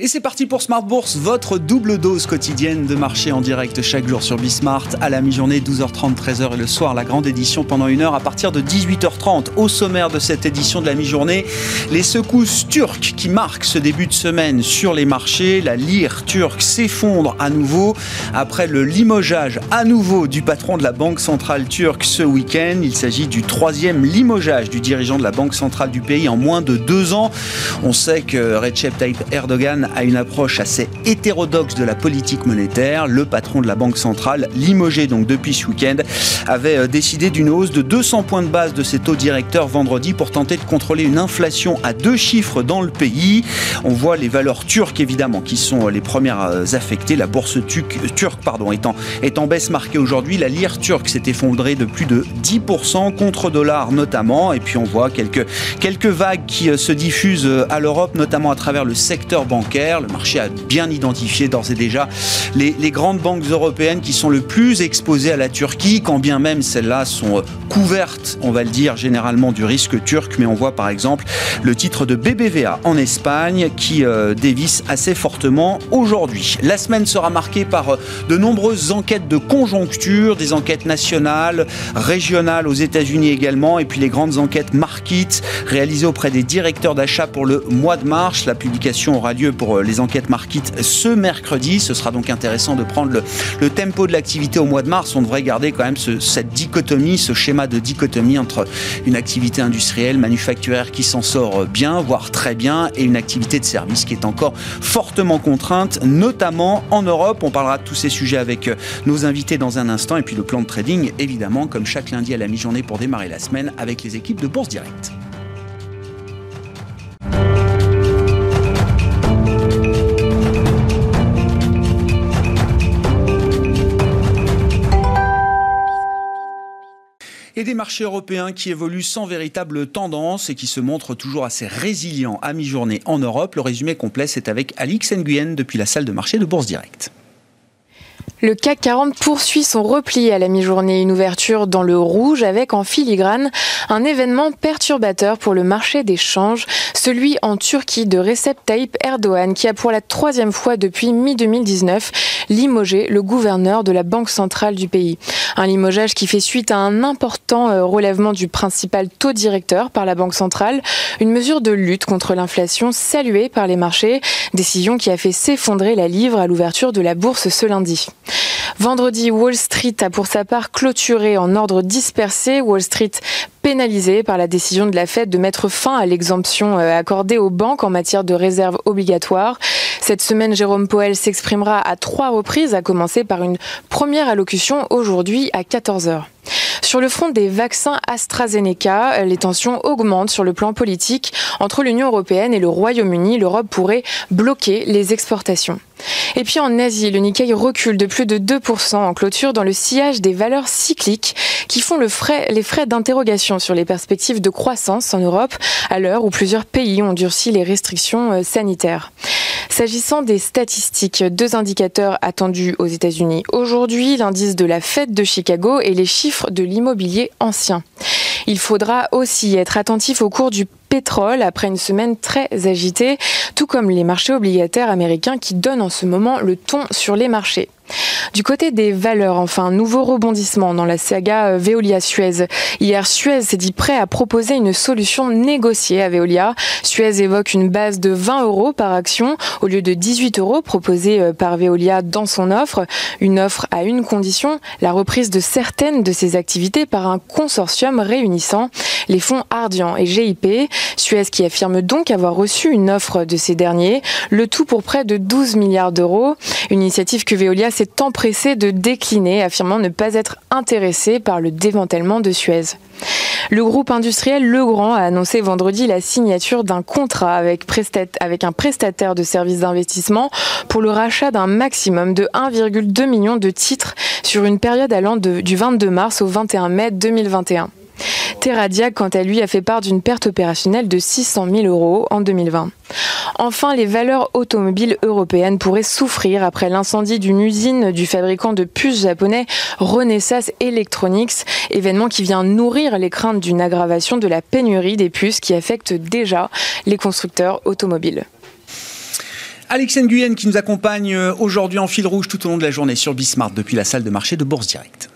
Et c'est parti pour Smart Bourse, votre double dose quotidienne de marché en direct chaque jour sur Bismart à la mi-journée 12h30, 13h et le soir la grande édition pendant une heure à partir de 18h30. Au sommaire de cette édition de la mi-journée, les secousses turques qui marquent ce début de semaine sur les marchés. La lire turque s'effondre à nouveau après le limogeage à nouveau du patron de la Banque centrale turque ce week-end. Il s'agit du troisième limogeage du dirigeant de la Banque centrale du pays en moins de deux ans. On sait que Recep Tayyip Erdogan à une approche assez hétérodoxe de la politique monétaire. Le patron de la Banque centrale, limogé donc depuis ce week-end, avait euh, décidé d'une hausse de 200 points de base de ses taux directeurs vendredi pour tenter de contrôler une inflation à deux chiffres dans le pays. On voit les valeurs turques évidemment qui sont euh, les premières euh, affectées. La bourse turque pardon, étant, est en baisse marquée aujourd'hui. La lire turque s'est effondrée de plus de 10% contre dollar notamment. Et puis on voit quelques, quelques vagues qui se diffusent à l'Europe, notamment à travers le secteur bancaire le marché a bien identifié d'ores et déjà les, grandes banques européennes qui sont le plus exposées à la Turquie, quand bien même celles-là sont euh, couvertes, on va le dire, généralement du risque turc. Mais on voit par exemple le titre de BBVA en Espagne qui euh, dévisse assez fortement aujourd'hui. La semaine sera marquée par euh, de nombreuses enquêtes de conjoncture, des enquêtes nationales, régionales aux États-Unis également, et puis les grandes enquêtes Market réalisées auprès des directeurs d'achat pour le mois de mars. La publication aura lieu pour euh, les enquêtes Market ce mercredi. Ce sera donc intéressant de prendre le, tempo de l'activité au mois de mars. On devrait garder quand même cette dichotomie, ce schéma de dichotomie entre une activité industrielle, manufacturière qui s'en sort bien, voire très bien, et une activité de service qui est encore fortement contrainte, notamment en Europe. On parlera de tous ces sujets avec euh, nos invités dans un instant. Et puis le plan de trading, évidemment, comme chaque lundi à la mi-journée pour démarrer la semaine avec les équipes de Bourse Direct. Et des marchés européens qui évoluent sans véritable tendance et qui se montrent toujours assez résilients à mi-journée en Europe. Le résumé complet, c'est avec Alix Nguyen depuis la salle de marché de Bourse Direct. Le CAC 40 poursuit son repli à la mi-journée, une ouverture dans le rouge avec en filigrane un événement perturbateur pour le marché des changes, celui en Turquie de Recep Tayyip Erdogan qui a pour la troisième fois depuis mi-2019 limogé le gouverneur de la Banque centrale du pays. Un limogeage qui fait suite à un important euh, relèvement du principal taux directeur par la Banque centrale, une mesure de lutte contre l'inflation saluée par les marchés, décision qui a fait s'effondrer la livre à l'ouverture de la bourse ce lundi. Vendredi, Wall Street a pour sa part clôturé en ordre dispersé. Wall Street pénalisé par la décision de la Fed de mettre fin à l'exemption euh, accordée aux banques en matière de réserves obligatoires. Cette semaine, Jérôme Powell s'exprimera à trois reprises, à commencer par une première allocution aujourd'hui à 14h. Sur le front des vaccins AstraZeneca, les tensions augmentent sur le plan politique. Entre l'Union européenne et le Royaume-Uni, l'Europe pourrait bloquer les exportations. Et puis en Asie, le Nikkei recule de plus de 2% en clôture dans le sillage des valeurs cycliques qui font les frais d'interrogation sur les perspectives de croissance en Europe à l'heure où plusieurs pays ont durci les restrictions euh, sanitaires. S'agissant des statistiques, deux indicateurs attendus aux États-Unis aujourd'hui, l'indice de la Fed de Chicago et les chiffres de l'immobilier ancien. Il faudra aussi être attentif au cours du pétrole après une semaine très agitée, tout comme les marchés obligataires américains qui donnent en ce moment le ton sur les marchés. Du côté des valeurs, enfin, nouveau rebondissement dans la saga euh, Veolia-Suez. Hier, Suez s'est dit prêt à proposer une solution négociée à Veolia. Suez évoque une base de 20 euros par action au lieu de 18 euros proposés euh, par Veolia dans son offre. Une offre à une condition, la reprise de certaines de ses activités par un consortium réunissant les fonds Ardian et GIP. Suez qui affirme donc avoir reçu une offre de ces derniers, le tout pour près de 12 milliards d'euros. Une initiative que Veolia s'est empressé de décliner, affirmant ne pas être intéressé par le démantèlement de Suez. Le groupe industriel Legrand a annoncé vendredi la signature d'un contrat avec, un prestataire de services d'investissement pour le rachat d'un maximum de 1,2 million de titres sur une période allant du 22 mars au 21 mai 2021. Terradia, quant à lui, a fait part d'une perte opérationnelle de 600 000 euros en 2020. Enfin, les valeurs automobiles européennes pourraient souffrir après l'incendie d'une usine du fabricant de puces japonais Renesas Electronics, événement qui vient nourrir les craintes d'une aggravation de la pénurie des puces qui affecte déjà les constructeurs automobiles. Alex Nguyen qui nous accompagne euh, aujourd'hui en fil rouge tout au long de la journée sur Bismart depuis la salle de marché de Bourse Direct.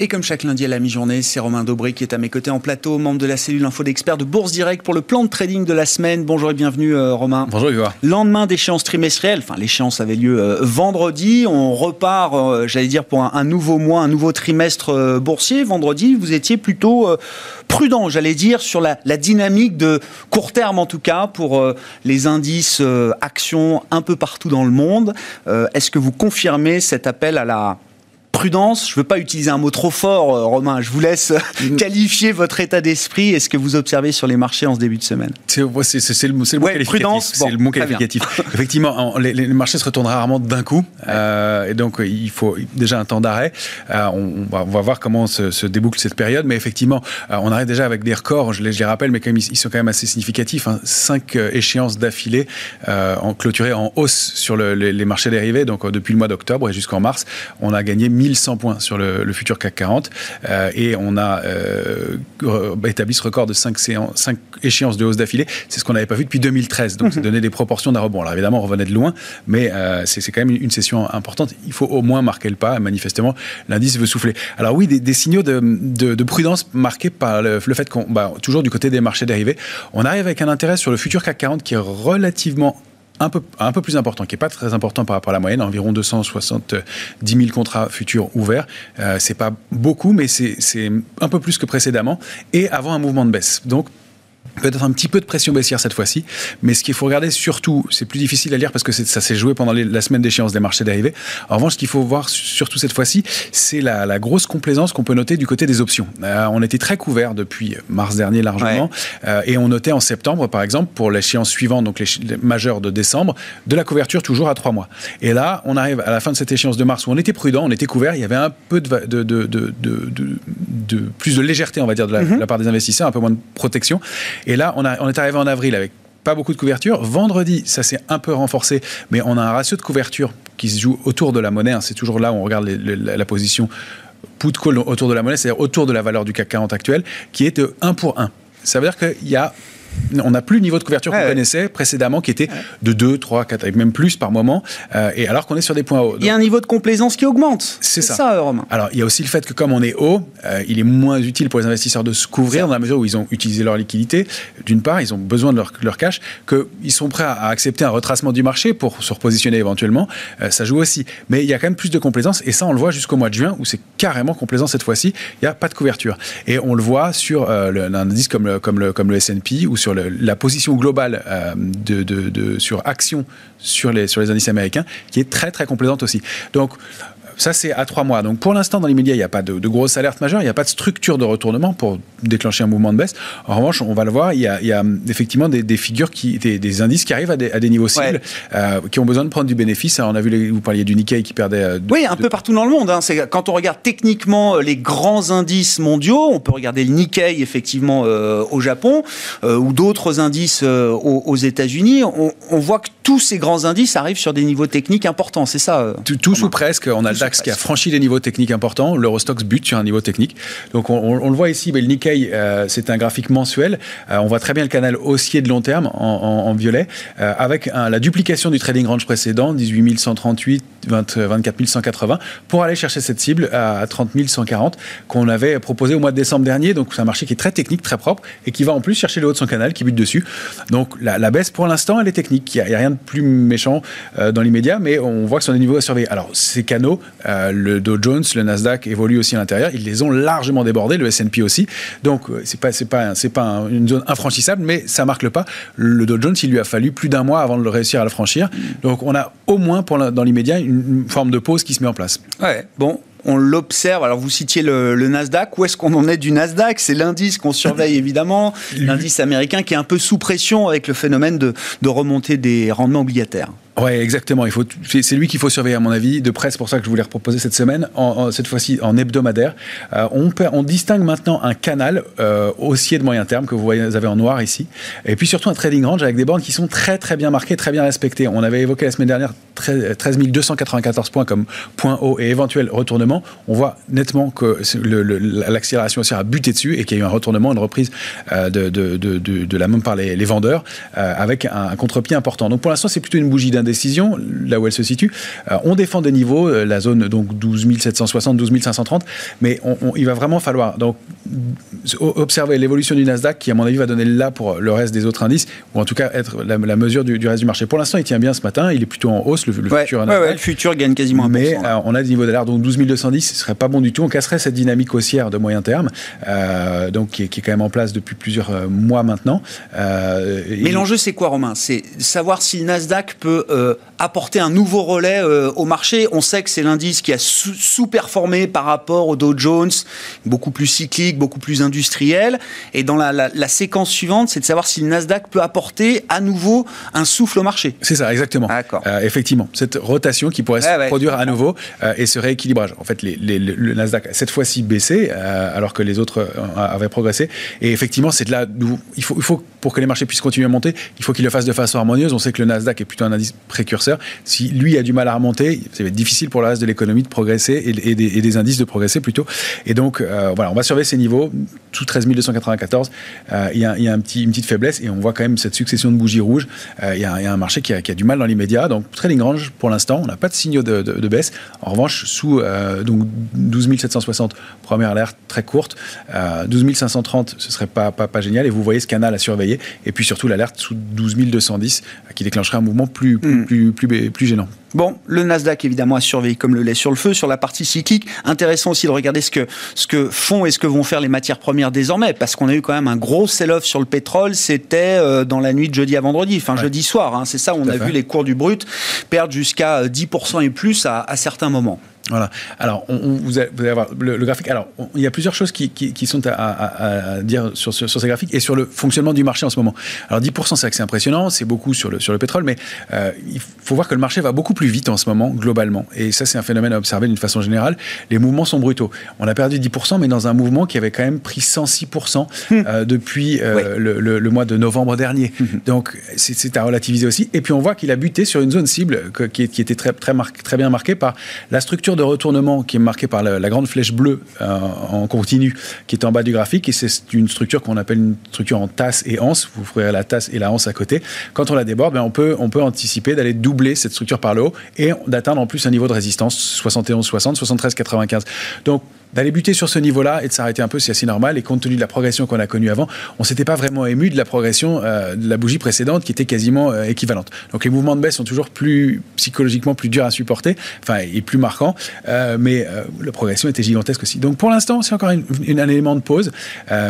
Et comme chaque lundi à la mi-journée, c'est Romain Dobré qui est à mes côtés en plateau, membre de la cellule info d'experts de Bourse Direct pour le plan de trading de la semaine. Bonjour et bienvenue euh, Romain. Bonjour Hugo. Lendemain d'échéance trimestrielle, enfin l'échéance avait lieu euh, vendredi, on repart, euh, j'allais dire, pour un, nouveau mois, un nouveau trimestre boursier. Vendredi, vous étiez plutôt prudent, j'allais dire, sur la, la, dynamique de court terme en tout cas pour les indices actions un peu partout dans le monde. Est-ce que vous confirmez cet appel à la prudence. Je ne veux pas utiliser un mot trop fort, euh, Romain. Je vous laisse qualifier votre état d'esprit et ce que vous observez sur les marchés en ce début de semaine. C'est le, mot qualificatif. Prudence, c'est le mot qualificatif. Effectivement, les, marchés se retournent rarement d'un coup. Euh, et donc, il faut déjà un temps d'arrêt. Euh, on, va, voir comment se, déboucle cette période. Mais effectivement, on arrive déjà avec des records. Je les, rappelle, mais quand même, ils sont quand même assez significatifs. Hein. Cinq échéances d'affilée en clôturées en hausse sur les, marchés dérivés. Donc, depuis le mois d'octobre et jusqu'en mars, on a gagné 1100 points sur le, futur CAC 40 euh, et on a euh, établi ce record de 5, échéances de hausse d'affilée. C'est ce qu'on n'avait pas vu depuis 2013. Donc, ça donnait des proportions d'un rebond. Alors, évidemment, on revenait de loin, mais euh, c'est quand même une session importante. Il faut au moins marquer le pas. Manifestement, l'indice veut souffler. Alors, oui, des, signaux de, prudence marqués par le, fait qu'on, bah, toujours du côté des marchés dérivés, on arrive avec un intérêt sur le futur CAC 40 qui est relativement un peu, un peu plus important, qui n'est pas très important par rapport à la moyenne, environ 270 000 contrats futurs ouverts. Euh, c'est pas beaucoup, mais c'est un peu plus que précédemment, et avant un mouvement de baisse. Donc, peut-être un petit peu de pression baissière cette fois-ci, mais ce qu'il faut regarder surtout, c'est plus difficile à lire parce que ça s'est joué pendant la semaine d'échéance des marchés dérivés. En revanche, ce qu'il faut voir surtout cette fois-ci, c'est la, grosse complaisance qu'on peut noter du côté des options. Euh, on était très couvert depuis mars dernier largement, euh, et on notait en septembre, par exemple, pour l'échéance suivante, donc les, majeures de décembre, de la couverture toujours à trois mois. Et là, on arrive à la fin de cette échéance de mars où on était prudent, on était couvert, il y avait un peu de, de, de, plus de légèreté, on va dire, de la, mm-hmm. de la part des investisseurs, un peu moins de protection. Et là, on, est arrivé en avril avec pas beaucoup de couverture. Vendredi, ça s'est un peu renforcé, mais on a un ratio de couverture qui se joue autour de la monnaie. Hein. C'est toujours là où on regarde la position put call autour de la monnaie, c'est-à-dire autour de la valeur du CAC 40 actuel, qui est de 1 pour 1. Ça veut dire qu'il y a on n'a plus le niveau de couverture qu'on connaissait précédemment, qui était de 2, 3, 4, même plus par moment, euh, et alors qu'on est sur des points hauts. il y a un niveau de complaisance qui augmente. C'est ça. ça Romain. Alors, il y a aussi le fait que comme on est haut, euh, il est moins utile pour les investisseurs de se couvrir dans la mesure où ils ont utilisé leur liquidité. D'une part, ils ont besoin de leur, leur cash, qu'ils sont prêts à, accepter un retracement du marché pour se repositionner éventuellement. Euh, ça joue aussi. Mais il y a quand même plus de complaisance, et ça, on le voit jusqu'au mois de juin, où c'est carrément complaisant cette fois-ci. Il n'y a pas de couverture. Et on le voit sur un indice comme le, comme le, comme le S&P ou sur la position globale euh, sur action sur les, sur les indices américains qui est très très complaisante aussi. Donc ça, c'est à trois mois. Donc, pour l'instant, dans l'immédiat, il n'y a pas de, de grosse alerte majeure, il n'y a pas de structure de retournement pour déclencher un mouvement de baisse. En revanche, on va le voir, il y a, il y a effectivement des, des, figures, qui, des, des, indices qui arrivent à des, à des niveaux cibles, euh, qui ont besoin de prendre du bénéfice. on a vu, vous parliez du Nikkei qui perdait. Euh, oui, un peu partout dans le monde. Hein. Quand on regarde techniquement euh, les grands indices mondiaux, on peut regarder le Nikkei, effectivement, au Japon, ou d'autres indices aux, États-Unis. On, on, voit que tous ces grands indices arrivent sur des niveaux techniques importants, c'est ça Tous ou presque. On a le DAX qui a franchi des niveaux techniques importants. L'Eurostox bute sur un niveau technique. Donc, on, on le voit ici, mais le Nikkei euh, c'est un graphique mensuel. Euh, on voit très bien le canal haussier de long terme en, violet, euh, avec la duplication du trading range précédent, 18 138, 24 180, pour aller chercher cette cible à 30 140 qu'on avait proposé au mois de décembre dernier. Donc c'est un marché qui est très technique, très propre, et qui va en plus chercher le haut de son canal, qui bute dessus. Donc la, baisse pour l'instant, elle est technique. Il n'y a, rien de plus méchant dans l'immédiat, mais on voit que ce sont des niveaux à surveiller. Alors ces canaux, le Dow Jones, le Nasdaq évoluent aussi à l'intérieur. Ils les ont largement débordés, le S&P aussi. Donc euh, c'est pas c'est pas c'est pas une zone infranchissable, mais ça marque le pas. Le Dow Jones, il lui a fallu plus d'un mois avant de le réussir à le franchir. Donc on a au moins pour dans l'immédiat une, forme de pause qui se met en place. Ouais. Bon, on l'observe. Alors, vous citiez le, Nasdaq. Où est-ce qu'on en est du Nasdaq? C'est l'indice qu'on surveille évidemment, l'indice américain qui est un peu sous pression avec le phénomène de, de remontée des rendements obligataires. Oui, exactement. Il faut, c'est lui qu'il faut surveiller, à mon avis, de près. C'est pour ça que je voulais proposer cette semaine, cette fois-ci en hebdomadaire. Euh, on, distingue maintenant un canal euh, haussier de moyen terme que vous, voyez, avez en noir ici, et puis surtout un trading range avec des bornes qui sont très très bien marquées, très bien respectées. On avait évoqué la semaine dernière 13 294 points comme point haut et éventuel retournement. On voit nettement que l'accélération haussière a buté dessus et qu'il y a eu un retournement, une reprise euh, de, la même par les, vendeurs avec un, un contre-pied important. Donc pour l'instant, c'est plutôt une bougie d'un décision, là où elle se situe. Euh, on défend des niveaux, euh, la zone donc 12 760, 12 530, mais il va vraiment falloir donc observer l'évolution du Nasdaq qui, à mon avis, va donner là pour le reste des autres indices, ou en tout cas être la, mesure du, reste du marché. Pour l'instant, il tient bien ce matin, il est plutôt en hausse, le, futur Nasdaq. le futur gagne quasiment un Mais euh, on a des niveaux d'alerte, donc 12 210, ce serait pas bon du tout. On casserait cette dynamique haussière de moyen terme, donc qui est, qui est, quand même en place depuis plusieurs mois maintenant. mais l'enjeu, c'est quoi, Romain? C'est savoir si le Nasdaq peut euh, apporter un nouveau relais euh, au marché. On sait que c'est l'indice qui a sous-performé par rapport au Dow Jones, beaucoup plus cyclique, beaucoup plus industriel. Et dans la, séquence suivante, c'est de savoir si le Nasdaq peut apporter à nouveau un souffle au marché. C'est ça, exactement. Euh, effectivement, cette rotation qui pourrait se produire à nouveau et ce rééquilibrage. En fait, le Nasdaq cette fois-ci baissé alors que les autres avaient progressé. Et effectivement, c'est là où il faut, il faut pour que les marchés puissent continuer à monter, il faut qu'ils le fassent de façon harmonieuse. On sait que le Nasdaq est plutôt un indice précurseur. Si lui a du mal à remonter, ça va être difficile pour le reste de l'économie de progresser et, des, indices de progresser plutôt. Et donc, euh, voilà, on va surveiller ces niveaux. Tout 13 294, euh, il y a, un petit, une petite faiblesse et on voit quand même cette succession de bougies rouges. Euh, il y, a un marché qui a, du mal dans l'immédiat. Donc, trading range pour l'instant, on n'a pas de signaux de, baisse. En revanche, sous donc 12 760, première alerte très courte. 12 530, ce serait pas, pas, pas génial. Et vous voyez ce canal à surveiller. Et puis surtout l'alerte sous 12 210 qui déclencherait un mouvement plus, plus, plus, plus, gênant. Bon, le Nasdaq évidemment a surveillé comme le lait sur le feu sur la partie cyclique. Intéressant aussi de regarder ce que, ce que font et ce que vont faire les matières premières désormais, parce qu'on a eu quand même un gros sell-off sur le pétrole. C'était euh, dans la nuit de jeudi à vendredi, enfin jeudi soir. Hein, c'est ça, on a vu les cours du brut perdre jusqu'à 10% et plus à, à certains moments. Voilà. Alors, on, vous, allez avoir le, graphique. Alors, il y a plusieurs choses qui, sont à, dire sur, ces graphiques et sur le fonctionnement du marché en ce moment. Alors, 10%, c'est vrai que c'est impressionnant, c'est beaucoup sur le, sur le pétrole, mais euh, il faut voir que le marché va beaucoup plus vite en ce moment, globalement. Et ça, c'est un phénomène à observer d'une façon générale. Les mouvements sont brutaux. On a perdu 10%, mais dans un mouvement qui avait quand même pris 106% euh, depuis euh, le, mois de novembre dernier. Donc, c'est à relativiser aussi. Et puis, on voit qu'il a buté sur une zone cible qui, était très, très, très bien marquée par la structure de retournement qui est marquée par la, grande flèche bleue euh, en continu qui est en bas du graphique et c'est une structure qu'on appelle une structure en tasse et anse. Vous ferez la tasse et la anse à côté. Quand on la déborde, ben on, peut, on peut anticiper d'aller doubler cette structure par le haut et d'atteindre en plus un niveau de résistance 71-60, 73-95. Donc d'aller buter sur ce niveau-là et de s'arrêter un peu, c'est assez normal. Et compte tenu de la progression qu'on a connue avant, on s'était pas vraiment ému de la progression euh, de la bougie précédente qui était quasiment euh, équivalente. Donc les mouvements de baisse sont toujours plus psychologiquement plus durs à supporter, enfin et plus marquants, euh, mais la progression était gigantesque aussi. Donc pour l'instant, c'est encore un élément de pause,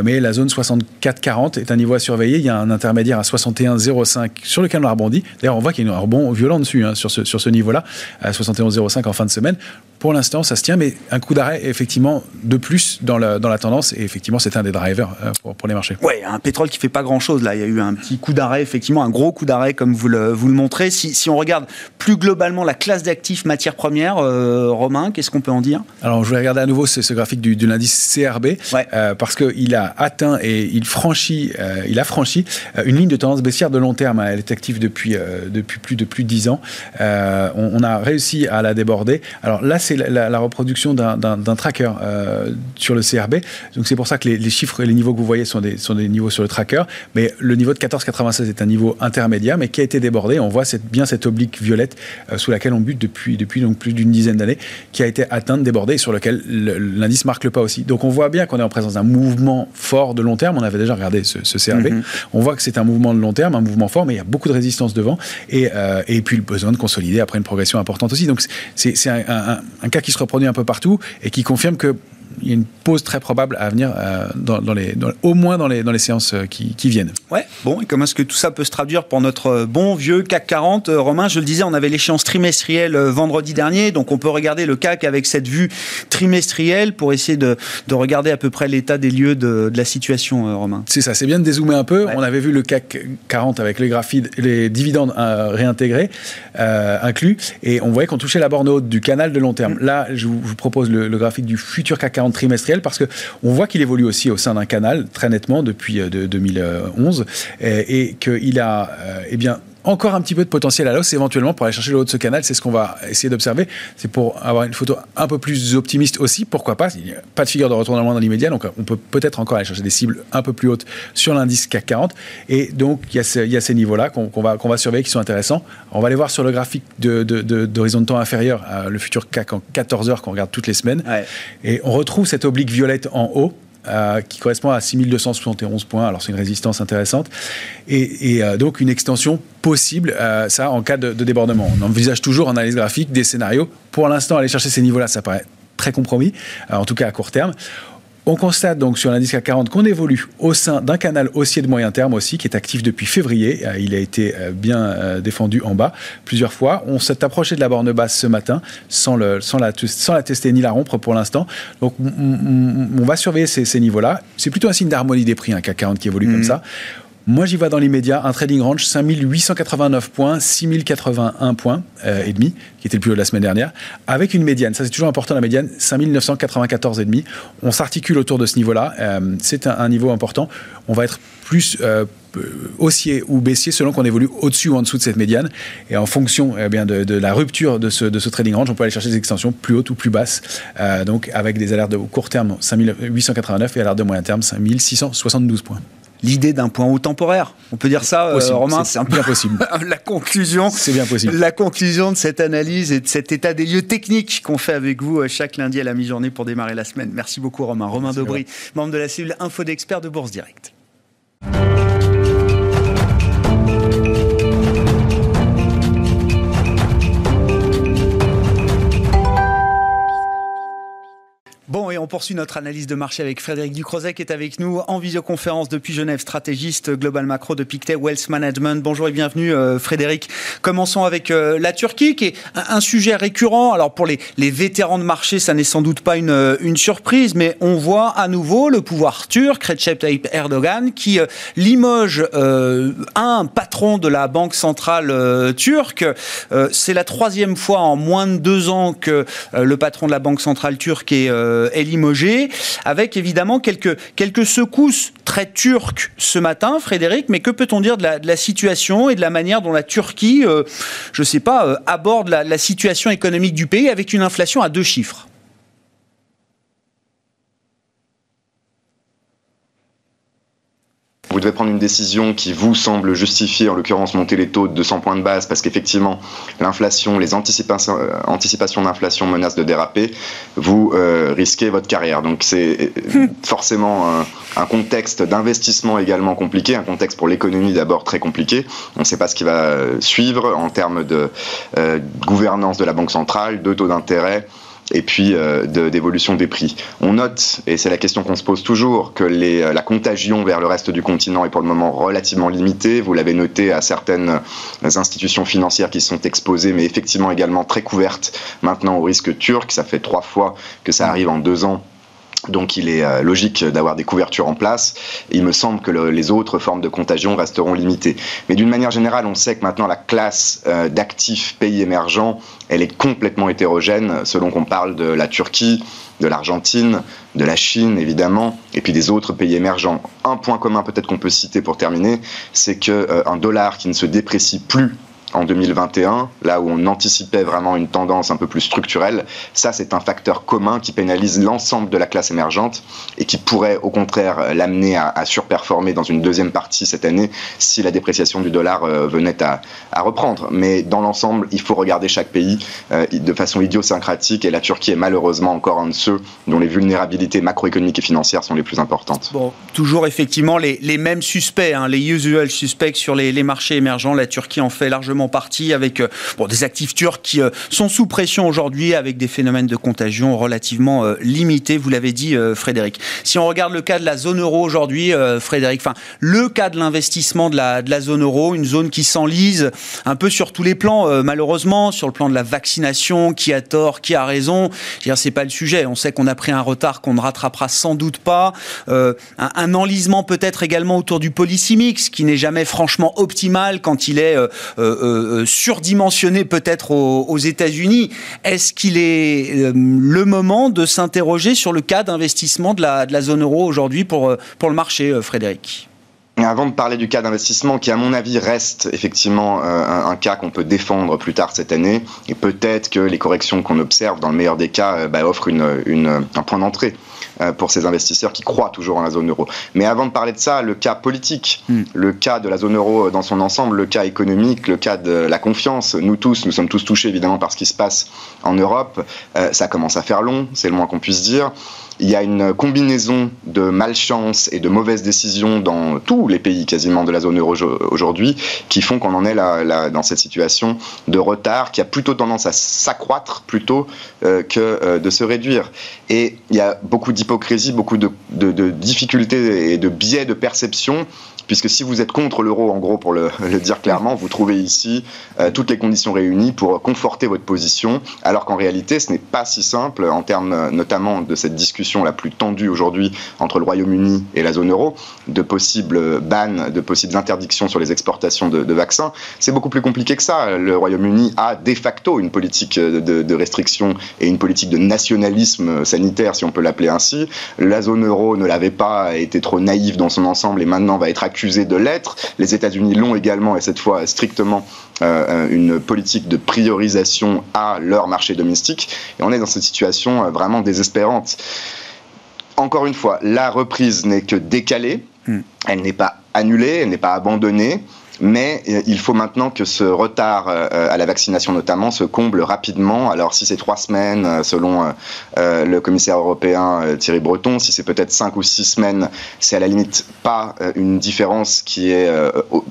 mais la zone 64-40 est un niveau à surveiller. Il y a un intermédiaire à 61-05 sur lequel on a rebondi. D'ailleurs, on voit qu'il y a un rebond violent dessus hein, sur ce, sur ce niveau-là, à 71-05 en fin de semaine. Pour l'instant, ça se tient, mais un coup d'arrêt, effectivement, de plus dans la, dans la tendance. Et effectivement, c'est un des drivers euh, pour, les marchés. Oui, un pétrole qui fait pas grand-chose. Là, il y a eu un petit coup d'arrêt, effectivement, un gros coup d'arrêt, comme vous le, vous le montrez. Si, si on regarde plus globalement la classe d'actifs matières premières, euh, Romain, qu'est-ce qu'on peut en dire? Alors, je vais regarder à nouveau ce, ce graphique du, de l'indice CRB, euh, parce qu'il a atteint et il franchit, il a franchi une ligne de tendance baissière de long terme. Elle est active depuis, depuis plus de plus de 10 ans. On, on, a réussi à la déborder. Alors là, c'est la, reproduction d'un tracker euh, sur le CRB. Donc c'est pour ça que les, chiffres et les niveaux que vous voyez sont des, sont des niveaux sur le tracker. Mais le niveau de 14,96 est un niveau intermédiaire, mais qui a été débordé. On voit cette, bien cette oblique violette euh, sous laquelle on bute depuis, depuis donc plus d'une dizaine d'années, qui a été atteinte, débordée, et sur lequel l'indice marque le pas aussi. Donc on voit bien qu'on est en présence d'un mouvement fort de long terme. On avait déjà regardé ce, CRB. Mm-hmm. On voit que c'est un mouvement de long terme, un mouvement fort, mais il y a beaucoup de résistance devant. Et, euh, et puis le besoin de consolider après une progression importante aussi. Donc c'est un, un, un, cas qui se reproduit un peu partout et qui confirme que il y a une pause très probable à venir euh, dans, les, au moins dans les, dans les séances euh, qui, viennent. Ouais, bon, et comment est-ce que tout ça peut se traduire pour notre euh, bon vieux CAC 40 Romain, je le disais, on avait l'échéance trimestrielle vendredi dernier, donc on peut regarder le CAC avec cette vue trimestrielle pour essayer de, de regarder à peu près l'état des lieux de, de la situation, Romain. C'est ça, c'est bien de dézoomer un peu. On avait vu le CAC 40 avec les, dividendes réintégrés, inclus, et on voyait qu'on touchait la borne haute du canal de long terme. Mm. Là, je vous, je vous propose le, le graphique du futur CAC 40 trimestriel parce que on voit qu'il évolue aussi au sein d'un canal très nettement depuis 2011 euh, et, et qu'il a euh, eh bien encore un petit peu de potentiel à l'os éventuellement pour aller chercher le haut de ce canal. C'est ce qu'on va essayer d'observer. C'est pour avoir une photo un peu plus optimiste aussi. Pourquoi pas? Il n'y a pas de figure de retournement dans l'immédiat, donc on peut peut-être encore aller chercher des cibles un peu plus hautes sur l'indice CAC 40. Et donc il y a, ces niveaux-là qu'on va, qu'on va surveiller qui sont intéressants. On va aller voir sur le graphique d'horizon de, de, temps inférieur, le futur CAC en 14 heures qu'on regarde toutes les semaines. Et on retrouve cette oblique violette en haut euh, qui correspond à 6271 points. Alors c'est une résistance intéressante. Et, euh, donc une extension possible, euh, ça en cas de, de, débordement. On envisage toujours en analyse graphique des scénarios. Pour l'instant, aller chercher ces niveaux-là, ça paraît très compromis, en tout cas à court terme. On constate donc sur l'indice CAC 40 qu'on évolue au sein d'un canal haussier de moyen terme aussi, qui est actif depuis février. Euh, il a été euh, bien euh, défendu en bas plusieurs fois. On s'est approché de la borne basse ce matin sans, le, sans, la, sans la tester ni la rompre pour l'instant. Donc on, va surveiller ces, niveaux-là. C'est plutôt un signe d'harmonie des prix, un CAC 40 qui évolue comme mmh. ça. Moi, j'y vais dans l'immédiat. Un trading range 5889 points, 6081 points et demi, qui était le plus haut de la semaine dernière, avec une médiane. Ça, c'est toujours important, la médiane, 5994 et demi. On s'articule autour de ce niveau-là. Euh, c'est un, niveau important. On va être plus euh, haussier ou baissier selon qu'on évolue au-dessus ou en dessous de cette médiane. Et en fonction eh bien, de, la rupture de ce, trading range, on peut aller chercher des extensions plus hautes ou plus basses. Euh, donc, avec des alertes de court terme 5889 et alertes de moyen terme 5672 points l'idée d'un point haut temporaire. On peut dire ça, euh, Romain C'est un peu possible. la conclusion. C'est bien possible. La conclusion de cette analyse et de cet état des lieux techniques qu'on fait avec vous euh, chaque lundi à la mi-journée pour démarrer la semaine. Merci beaucoup, Romain. Romain Dobry, membre de la cellule Info d'experts de Bourse Direct. On poursuit notre analyse de marché avec Frédéric Ducrozet qui est avec nous en visioconférence depuis Genève, stratégiste global macro de Pictet Wealth Management. Bonjour et bienvenue euh, Frédéric. Commençons avec euh, la Turquie qui est un, sujet récurrent. Alors pour les, vétérans de marché, ça n'est sans doute pas une, euh, surprise, mais on voit à nouveau le pouvoir turc, Recep Tayyip Erdogan, qui limoge un patron de la banque centrale turque. C'est la troisième fois en moins de deux ans que le patron de la banque centrale turque est euh, est limogé, avec évidemment quelques, secousses très turques ce matin, Frédéric, mais que peut-on dire de la, situation et de la manière dont la Turquie, euh, je ne sais pas, euh, aborde la situation économique du pays avec une inflation à deux chiffres? Vous devez prendre une décision qui vous semble justifier, en l'occurrence monter les taux de 200 points de base, parce qu'effectivement, l'inflation, les anticipations, euh, anticipations d'inflation menacent de déraper, vous euh, risquez votre carrière. Donc c'est euh, forcément un, contexte d'investissement également compliqué, un contexte pour l'économie d'abord très compliqué. On ne sait pas ce qui va suivre en termes de gouvernance de la Banque centrale, de taux d'intérêt et puis euh, d'évolution des prix. On note, et c'est la question qu'on se pose toujours, que euh, la contagion vers le reste du continent est pour le moment relativement limitée. Vous l'avez noté à certaines institutions financières qui sont exposées, mais effectivement également très couvertes maintenant au risque turc. Ça fait trois fois que ça arrive en deux ans donc il est euh, logique d'avoir des couvertures en place. Il me semble que les autres formes de contagion resteront limitées. Mais d'une manière générale, on sait que maintenant la classe euh, d'actifs pays émergents, elle est complètement hétérogène selon qu'on parle de la Turquie, de l'Argentine, de la Chine évidemment, et puis des autres pays émergents. Un point commun peut-être qu'on peut citer pour terminer, c'est qu'un euh, dollar qui ne se déprécie plus en 2021, là où on anticipait vraiment une tendance un peu plus structurelle, ça c'est un facteur commun qui pénalise l'ensemble de la classe émergente et qui pourrait au contraire l'amener à, surperformer dans une deuxième partie cette année si la dépréciation du dollar euh, venait à, reprendre. Mais dans l'ensemble, il faut regarder chaque pays euh, de façon idiosyncratique et la Turquie est malheureusement encore un de ceux dont les vulnérabilités macroéconomiques et financières sont les plus importantes. Bon, toujours effectivement les, mêmes suspects, hein, les usual suspects sur les, les marchés émergents. La Turquie en fait largement largement partie avec bon, des actifs turcs qui sont sous pression aujourd'hui avec des phénomènes de contagion relativement limités, vous l'avez dit Frédéric. Si on regarde le cas de la zone euro aujourd'hui, Frédéric, enfin le cas de l'investissement de la, de la zone euro, une zone qui s'enlise un peu sur tous les plans, malheureusement, sur le plan de la vaccination, qui a tort, qui a raison. C'est pas le sujet. On sait qu'on a pris un retard qu'on ne rattrapera sans doute pas. un, un, enlisement peut-être également autour du policy mix, qui n'est jamais franchement optimal quand il est surdimensionné peut-être aux, États-Unis. Est-ce qu'il est, le moment de s'interroger sur le cas d'investissement de la, zone euro aujourd'hui pour, le marché, Frédéric? Avant de parler du cas d'investissement, qui à mon avis reste effectivement euh, un, cas qu'on peut défendre plus tard cette année, et peut-être que les corrections qu'on observe, dans le meilleur des cas, euh, bah, offrent un point d'entrée euh, pour ces investisseurs qui croient toujours en la zone euro. Mais avant de parler de ça, le cas politique, hmm. le cas de la zone euro dans son ensemble, le cas économique, le cas de la confiance, nous tous, nous sommes tous touchés évidemment par ce qui se passe en Europe, ça commence à faire long, c'est le moins qu'on puisse dire il y a une combinaison de malchance et de mauvaises décisions dans tous les pays quasiment de la zone euro aujourd'hui qui font qu'on en est là, dans cette situation de retard qui a plutôt tendance à s'accroître plutôt euh, que euh, de se réduire. Et il y a beaucoup d'hypocrisie, beaucoup de, de difficultés et de biais de perception puisque si vous êtes contre l'euro, en gros, pour le, dire clairement, vous trouvez ici euh, toutes les conditions réunies pour conforter votre position, alors qu'en réalité, ce n'est pas si simple en termes euh, notamment de cette discussion la plus tendue aujourd'hui entre le Royaume-Uni et la zone euro, de possibles bans, de possibles interdictions sur les exportations de, vaccins. C'est beaucoup plus compliqué que ça. Le Royaume-Uni a de facto une politique de, restriction et une politique de nationalisme sanitaire, si on peut l'appeler ainsi. La zone euro ne l'avait pas, été trop naïve dans son ensemble et maintenant va être accusés de l'être. Les États-Unis l'ont également, et cette fois strictement euh, une politique de priorisation à leur marché domestique. Et on est dans cette situation euh, vraiment désespérante. Encore une fois, la reprise n'est que décalée, hmm. elle n'est pas annulée, elle n'est pas abandonnée. Mais euh, il faut maintenant que ce retard euh, à la vaccination notamment se comble rapidement. Alors si c'est trois semaines euh, selon le commissaire européen Thierry Breton, si c'est peut-être cinq ou six semaines, c'est à la limite pas une différence qui est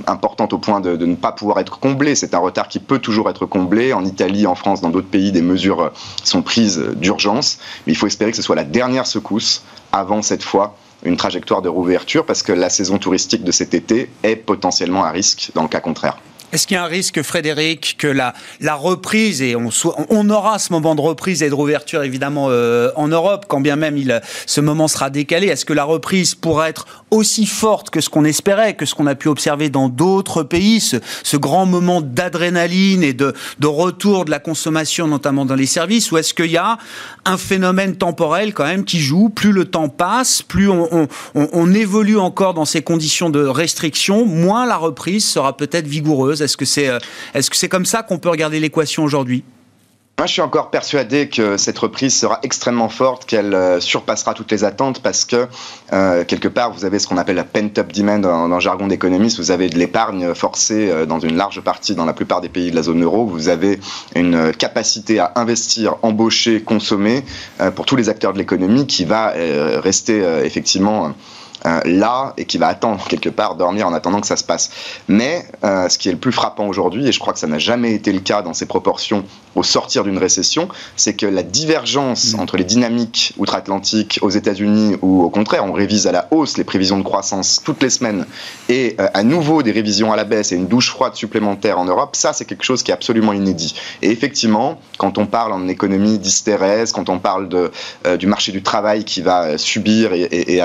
importante au point de, de ne pas pouvoir être comblée. C'est un retard qui peut toujours être comblé. En Italie, en France, dans d'autres pays, des mesures sont prises d'urgence. Mais il faut espérer que ce soit la dernière secousse avant cette fois une trajectoire de rouverture parce que la saison touristique de cet été est potentiellement à risque dans le cas contraire. Est-ce qu'il y a un risque, Frédéric, que la, la reprise, et on, on aura ce moment de reprise et de rouverture évidemment euh, en Europe, quand bien même il, ce moment sera décalé, est-ce que la reprise pourra être aussi forte que ce qu'on espérait, que ce qu'on a pu observer dans d'autres pays, ce, ce, grand moment d'adrénaline et de, de, retour de la consommation, notamment dans les services, ou est-ce qu'il y a un phénomène temporel quand même qui joue, plus le temps passe, plus on, on, on évolue encore dans ces conditions de restriction, moins la reprise sera peut-être vigoureuse? Est-ce que c'est euh, que c'est comme ça qu'on peut regarder l'équation aujourd'hui? Moi, je suis encore persuadé que cette reprise sera extrêmement forte, qu'elle euh, surpassera toutes les attentes parce que, euh, quelque part, vous avez ce qu'on appelle la pent-up demand dans, le jargon d'économiste. Vous avez de l'épargne forcée dans une large partie, dans la plupart des pays de la zone euro. Vous avez une capacité à investir, embaucher, consommer pour tous les acteurs de l'économie qui va rester effectivement euh, là et qui va attendre quelque part, dormir en attendant que ça se passe. Mais euh, ce qui est le plus frappant aujourd'hui, et je crois que ça n'a jamais été le cas dans ces proportions au sortir d'une récession, c'est que la divergence mmh. entre les dynamiques outre-Atlantique aux États-Unis ou au contraire, on révise à la hausse les prévisions de croissance toutes les semaines et euh, à nouveau des révisions à la baisse et une douche froide supplémentaire en Europe, ça c'est quelque chose qui est absolument inédit. Et effectivement, quand on parle en économie d'hystérèse, quand on parle de, du marché du travail qui va subir et, et, et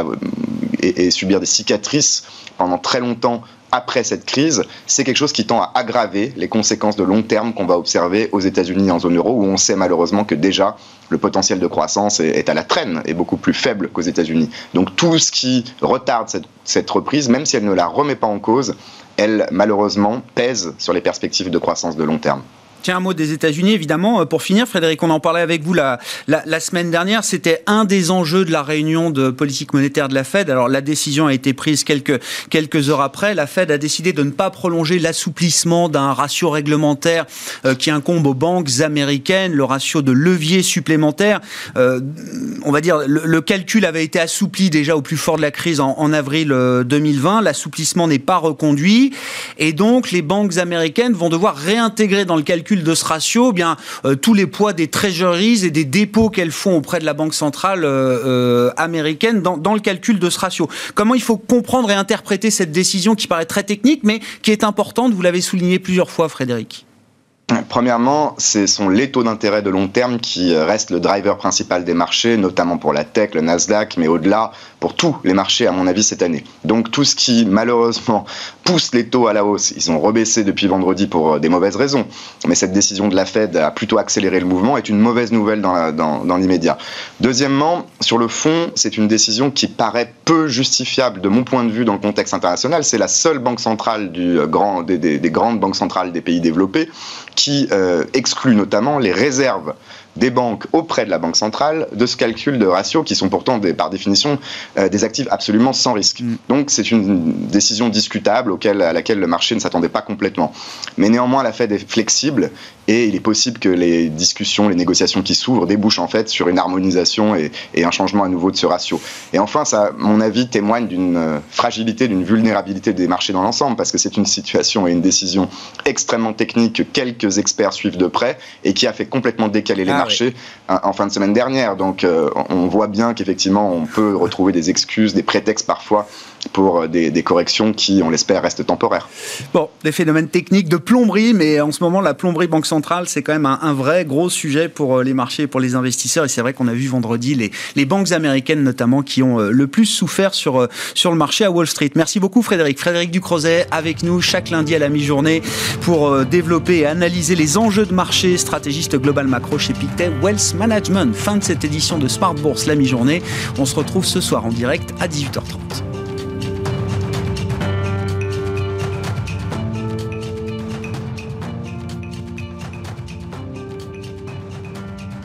et, subir des cicatrices pendant très longtemps après cette crise, c'est quelque chose qui tend à aggraver les conséquences de long terme qu'on va observer aux États-Unis en zone euro, où on sait malheureusement que déjà le potentiel de croissance est, à la traîne et beaucoup plus faible qu'aux États-Unis. Donc tout ce qui retarde cette, cette reprise, même si elle ne la remet pas en cause, elle malheureusement pèse sur les perspectives de croissance de long terme. Tiens, un mot des États-Unis, évidemment. Pour finir, Frédéric, on en parlait avec vous la, la, semaine dernière. C'était un des enjeux de la réunion de politique monétaire de la Fed. Alors, la décision a été prise quelques, quelques heures après. La Fed a décidé de ne pas prolonger l'assouplissement d'un ratio réglementaire qui incombe aux banques américaines, le ratio de levier supplémentaire. on va dire, le, calcul avait été assoupli déjà au plus fort de la crise en avril 2020. L'assouplissement n'est pas reconduit. Et donc, les banques américaines vont devoir réintégrer dans le calcul de ce ratio eh bien euh, tous les poids des treasuries et des dépôts qu'elles font auprès de la Banque centrale euh, euh, américaine dans, dans, le calcul de ce ratio. Comment il faut comprendre et interpréter cette décision qui paraît très technique, mais qui est importante, vous l'avez souligné plusieurs fois, Frédéric? Premièrement, ce sont les taux d'intérêt de long terme qui restent le driver principal des marchés, notamment pour la tech, le Nasdaq, mais au-delà, pour tous les marchés, à mon avis, cette année. Donc tout ce qui, malheureusement, pousse les taux à la hausse, ils ont rebaissé depuis vendredi pour euh, des mauvaises raisons, mais cette décision de la Fed a plutôt accéléré le mouvement, est une mauvaise nouvelle dans, l'immédiat. Deuxièmement, sur le fond, c'est une décision qui paraît peu justifiable de mon point de vue dans le contexte international. C'est la seule banque centrale euh, des, grandes banques centrales des pays développés qui euh, exclut notamment les réserves des banques auprès de la Banque centrale de ce calcul de ratio qui sont pourtant des, par définition euh, des actifs absolument sans risque. Mm. Donc c'est une décision discutable auquel, à laquelle le marché ne s'attendait pas complètement. Mais néanmoins la Fed est flexible et il est possible que les discussions, les négociations qui s'ouvrent débouchent en fait sur une harmonisation et, et, un changement à nouveau de ce ratio. Et enfin, ça, mon avis, témoigne d'une euh, fragilité, d'une vulnérabilité des marchés dans l'ensemble, parce que c'est une situation et une décision extrêmement technique que quelques experts suivent de près et qui a fait complètement décaler les ah, marchés oui. en fin de semaine dernière. Donc, euh, on voit bien qu'effectivement, on peut retrouver des excuses, des prétextes parfois pour euh, des, corrections qui, on l'espère, restent temporaires. Bon, des phénomènes techniques de plomberie, mais en ce moment, la plomberie Banque centrale, c'est quand même un, vrai gros sujet pour euh, les marchés et pour les investisseurs. Et c'est vrai qu'on a vu vendredi les, banques américaines, notamment, qui ont le plus souffert sur, sur le marché à Wall Street. Merci beaucoup, Frédéric. Frédéric Ducrozet, avec nous chaque lundi à la mi-journée pour développer et analyser les enjeux de marché, stratégiste global macro chez Pictet Wealth Management. Fin de cette édition de Smart Bourse, la mi-journée. On se retrouve ce soir en direct à 18h30.